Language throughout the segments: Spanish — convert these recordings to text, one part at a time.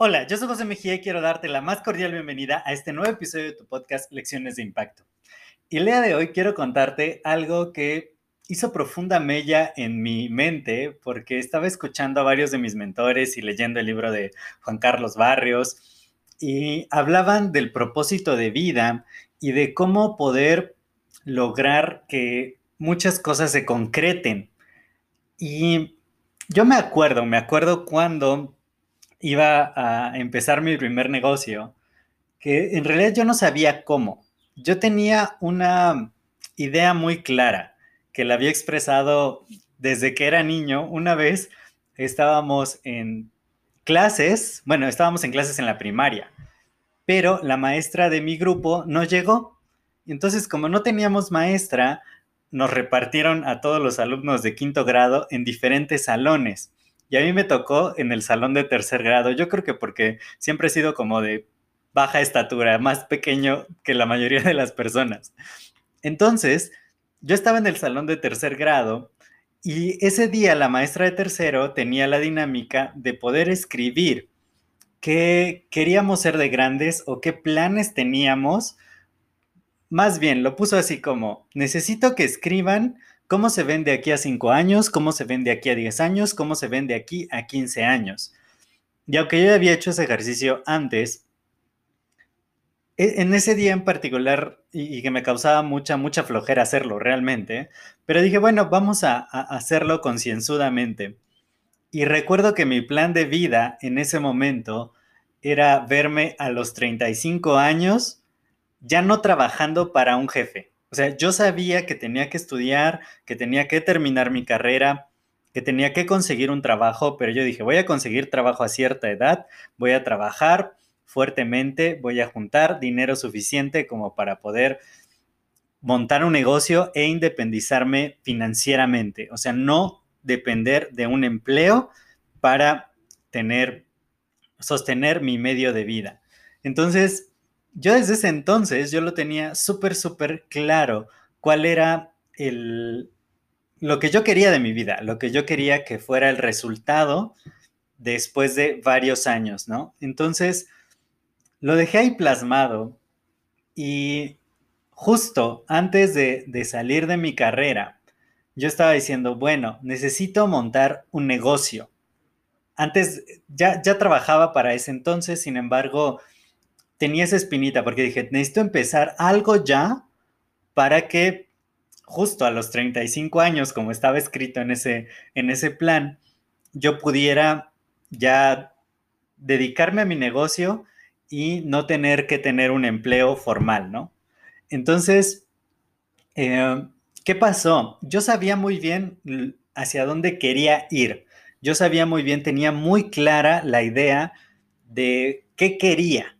Hola, yo soy José Mejía y quiero darte la más cordial bienvenida a este nuevo episodio de tu podcast Lecciones de Impacto. Y el día de hoy quiero contarte algo que hizo profunda mella en mi mente porque estaba escuchando a varios de mis mentores y leyendo el libro de Juan Carlos Barrios y hablaban del propósito de vida y de cómo poder lograr que muchas cosas se concreten. Y yo me acuerdo, me acuerdo cuando iba a empezar mi primer negocio, que en realidad yo no sabía cómo. Yo tenía una idea muy clara que la había expresado desde que era niño. Una vez estábamos en clases, bueno, estábamos en clases en la primaria, pero la maestra de mi grupo no llegó. Entonces, como no teníamos maestra, nos repartieron a todos los alumnos de quinto grado en diferentes salones. Y a mí me tocó en el salón de tercer grado. Yo creo que porque siempre he sido como de baja estatura, más pequeño que la mayoría de las personas. Entonces, yo estaba en el salón de tercer grado y ese día la maestra de tercero tenía la dinámica de poder escribir qué queríamos ser de grandes o qué planes teníamos. Más bien, lo puso así como, necesito que escriban cómo se ven de aquí a 5 años, cómo se ven de aquí a 10 años, cómo se ven de aquí a 15 años. Y aunque yo había hecho ese ejercicio antes, e, en ese día en particular, y, que me causaba mucha, mucha flojera hacerlo realmente, pero dije, bueno, vamos a, a hacerlo concienzudamente. Y recuerdo que mi plan de vida en ese momento era verme a los 35 años ya no trabajando para un jefe, o sea, yo sabía que tenía que estudiar, que tenía que terminar mi carrera, que tenía que conseguir un trabajo, pero yo dije, voy a conseguir trabajo a cierta edad, voy a trabajar fuertemente, voy a juntar dinero suficiente como para poder montar un negocio e independizarme financieramente. O sea, no depender de un empleo para tener, sostener mi medio de vida. Entonces, yo desde ese entonces, yo lo tenía súper, súper claro cuál era el, lo que yo quería de mi vida, lo que yo quería que fuera el resultado después de varios años, ¿no? Entonces, lo dejé ahí plasmado y justo antes de, de salir de mi carrera, yo estaba diciendo, bueno, necesito montar un negocio. Antes ya, ya trabajaba para ese entonces, sin embargo, tenía esa espinita porque dije, necesito empezar algo ya para que justo a los 35 años, como estaba escrito en ese, en ese plan, yo pudiera ya dedicarme a mi negocio y no tener que tener un empleo formal, ¿no? Entonces, eh, ¿qué pasó? Yo sabía muy bien hacia dónde quería ir. Yo sabía muy bien, tenía muy clara la idea de qué quería.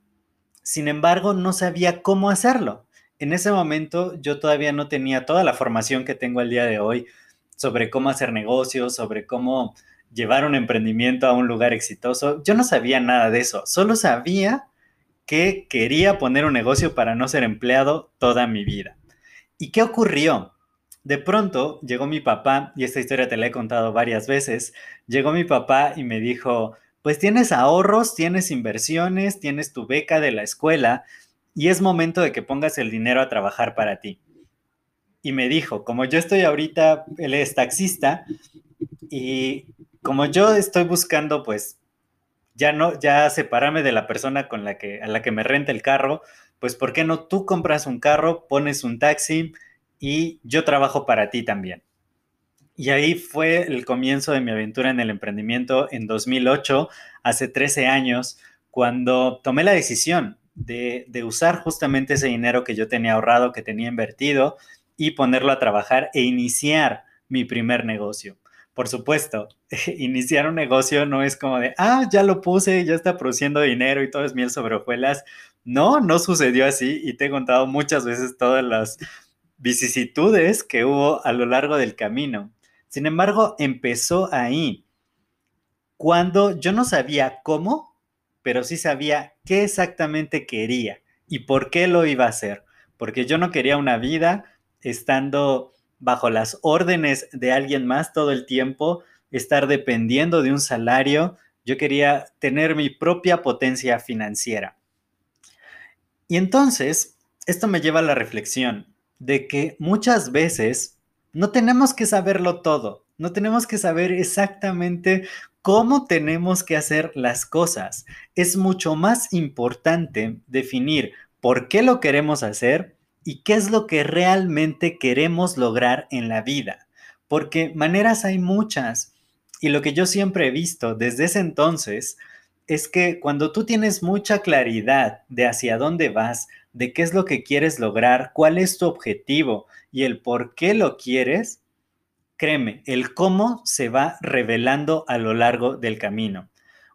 Sin embargo, no sabía cómo hacerlo. En ese momento yo todavía no tenía toda la formación que tengo el día de hoy sobre cómo hacer negocios, sobre cómo llevar un emprendimiento a un lugar exitoso. Yo no sabía nada de eso, solo sabía que quería poner un negocio para no ser empleado toda mi vida. ¿Y qué ocurrió? De pronto llegó mi papá, y esta historia te la he contado varias veces, llegó mi papá y me dijo, pues tienes ahorros, tienes inversiones, tienes tu beca de la escuela y es momento de que pongas el dinero a trabajar para ti. Y me dijo, como yo estoy ahorita, él es taxista y como yo estoy buscando pues ya no ya separarme de la persona con la que a la que me renta el carro, pues ¿por qué no tú compras un carro, pones un taxi y yo trabajo para ti también? Y ahí fue el comienzo de mi aventura en el emprendimiento en 2008, hace 13 años, cuando tomé la decisión de, usar justamente ese dinero que yo tenía ahorrado, que tenía invertido, y ponerlo a trabajar e iniciar mi primer negocio. por supuesto, iniciar un negocio no es como de, ah, ya lo puse, ya está produciendo dinero y todo es miel sobre hojuelas. No, no sucedió así y te he contado muchas veces todas las vicisitudes que hubo a lo largo del camino. Sin embargo, empezó ahí, cuando yo no sabía cómo, pero sí sabía qué exactamente quería y por qué lo iba a hacer. Porque yo no quería una vida estando bajo las órdenes de alguien más todo el tiempo, estar dependiendo de un salario. Yo quería tener mi propia potencia financiera. Y entonces, esto me lleva a la reflexión de que muchas veces no tenemos que saberlo todo, no tenemos que saber exactamente cómo tenemos que hacer las cosas. Es mucho más importante definir por qué lo queremos hacer y qué es lo que realmente queremos lograr en la vida. Porque maneras hay muchas. Y lo que yo siempre he visto desde ese entonces es que cuando tú tienes mucha claridad de hacia dónde vas, de qué es lo que quieres lograr, cuál es tu objetivo y el por qué lo quieres, créeme, el cómo se va revelando a lo largo del camino.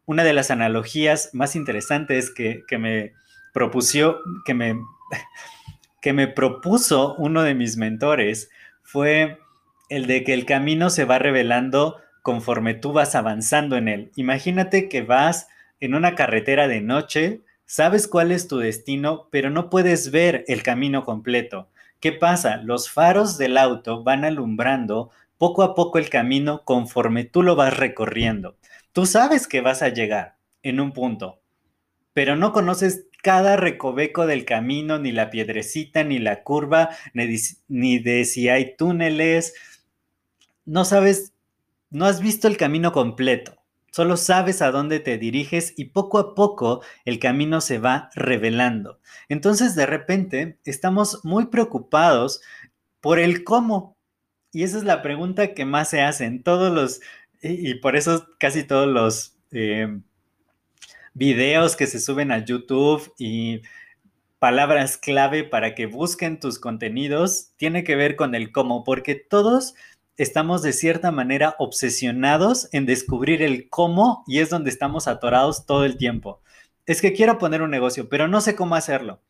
Una de las analogías más interesantes que, me, que me propuso uno de mis mentores fue el de que el camino se va revelando conforme tú vas avanzando en él. Imagínate que vas en una carretera de noche, sabes cuál es tu destino, pero no puedes ver el camino completo. ¿Qué pasa? Los faros del auto van alumbrando poco a poco el camino conforme tú lo vas recorriendo. Tú sabes que vas a llegar en un punto, pero no conoces cada recoveco del camino, ni la piedrecita, ni la curva, ni de, si hay túneles. No sabes, no has visto el camino completo. Solo sabes a dónde te diriges y poco a poco el camino se va revelando. Entonces de repente estamos muy preocupados por el cómo. Y esa es la pregunta que más se hacen todos los, y, por eso casi todos los eh, videos que se suben a YouTube y palabras clave para que busquen tus contenidos, tiene que ver con el cómo, porque todos estamos de cierta manera obsesionados en descubrir el cómo y es donde estamos atorados todo el tiempo. Es que quiero poner un negocio, pero no sé cómo hacerlo.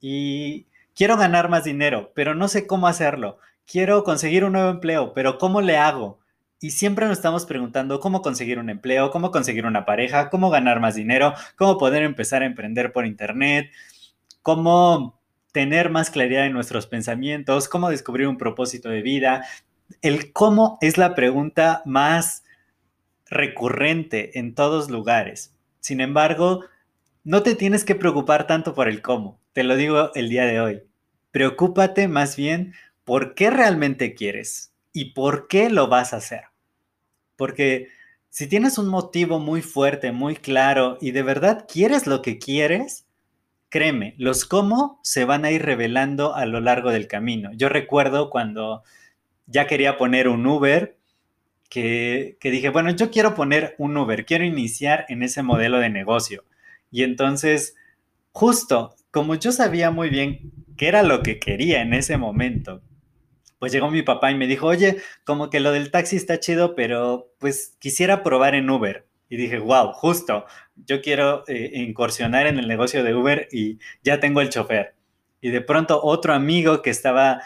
Y quiero ganar más dinero, pero no sé cómo hacerlo. Quiero conseguir un nuevo empleo, pero ¿cómo le hago? Y siempre nos estamos preguntando cómo conseguir un empleo, cómo conseguir una pareja, cómo ganar más dinero, cómo poder empezar a emprender por internet, cómo tener más claridad en nuestros pensamientos, cómo descubrir un propósito de vida, el cómo es la pregunta más recurrente en todos lugares. Sin embargo, no te tienes que preocupar tanto por el cómo, te lo digo el día de hoy. Preocúpate más bien por qué realmente quieres y por qué lo vas a hacer. Porque si tienes un motivo muy fuerte, muy claro y de verdad quieres lo que quieres, créeme, los cómo se van a ir revelando a lo largo del camino. Yo recuerdo cuando ya quería poner un Uber, que, dije, bueno, yo quiero poner un Uber, quiero iniciar en ese modelo de negocio. Y entonces, justo como yo sabía muy bien qué era lo que quería en ese momento, pues llegó mi papá y me dijo, oye, como que lo del taxi está chido, pero pues quisiera probar en Uber. Y dije, wow, justo, yo quiero eh, incursionar en el negocio de Uber y ya tengo el chofer. Y de pronto otro amigo que estaba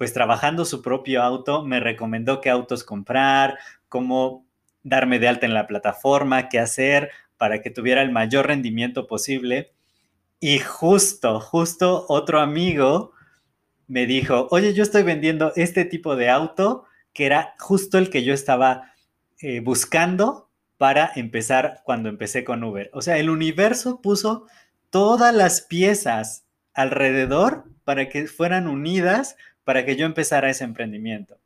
pues trabajando su propio auto, me recomendó qué autos comprar, cómo darme de alta en la plataforma, qué hacer para que tuviera el mayor rendimiento posible. Y justo, justo otro amigo me dijo, oye, yo estoy vendiendo este tipo de auto, que era justo el que yo estaba eh, buscando para empezar cuando empecé con Uber. O sea, el universo puso todas las piezas alrededor para que fueran unidas para que yo empezara ese emprendimiento.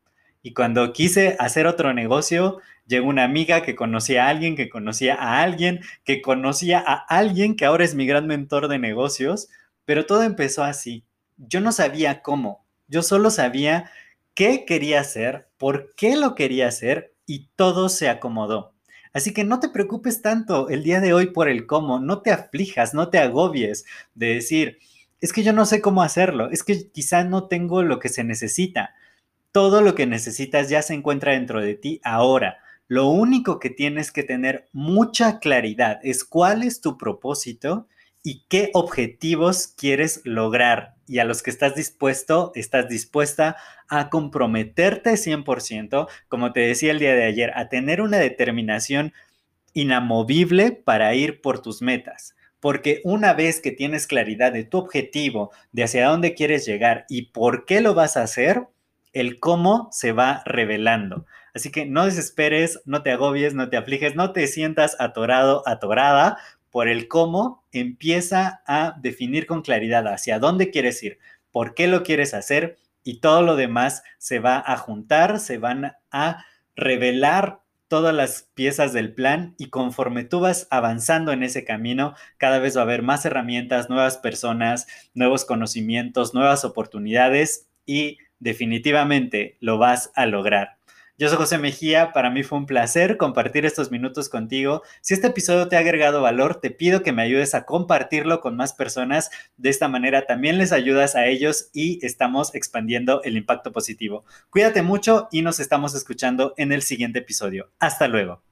Y cuando quise hacer otro negocio, llegó una amiga que conocía a alguien, que conocía a alguien, que conocía a alguien que ahora es mi gran mentor de negocios, pero todo empezó así. Yo no sabía cómo, yo solo sabía qué quería hacer, por qué lo quería hacer y todo se acomodó. Así que no te preocupes tanto el día de hoy por el cómo, no te aflijas, no te agobies de decir, es que yo no sé cómo hacerlo, es que quizá no tengo lo que se necesita. Todo lo que necesitas ya se encuentra dentro de ti ahora. Lo único que tienes que tener mucha claridad es cuál es tu propósito y qué objetivos quieres lograr y a los que estás dispuesto, estás dispuesta a comprometerte 100%, como te decía el día de ayer, a tener una determinación inamovible para ir por tus metas. Porque una vez que tienes claridad de tu objetivo, de hacia dónde quieres llegar y por qué lo vas a hacer, el cómo se va revelando. Así que no desesperes, no te agobies, no te afliges, no te sientas atorado, atorada, por el cómo, empieza a definir con claridad hacia dónde quieres ir, por qué lo quieres hacer y todo lo demás se va a juntar, se van a revelar todas las piezas del plan y conforme tú vas avanzando en ese camino, cada vez va a haber más herramientas, nuevas personas, nuevos conocimientos, nuevas oportunidades y definitivamente lo vas a lograr. Yo soy José Mejía, para mí fue un placer compartir estos minutos contigo. Si este episodio te ha agregado valor, te pido que me ayudes a compartirlo con más personas. De esta manera también les ayudas a ellos y estamos expandiendo el impacto positivo. Cuídate mucho y nos estamos escuchando en el siguiente episodio. Hasta luego.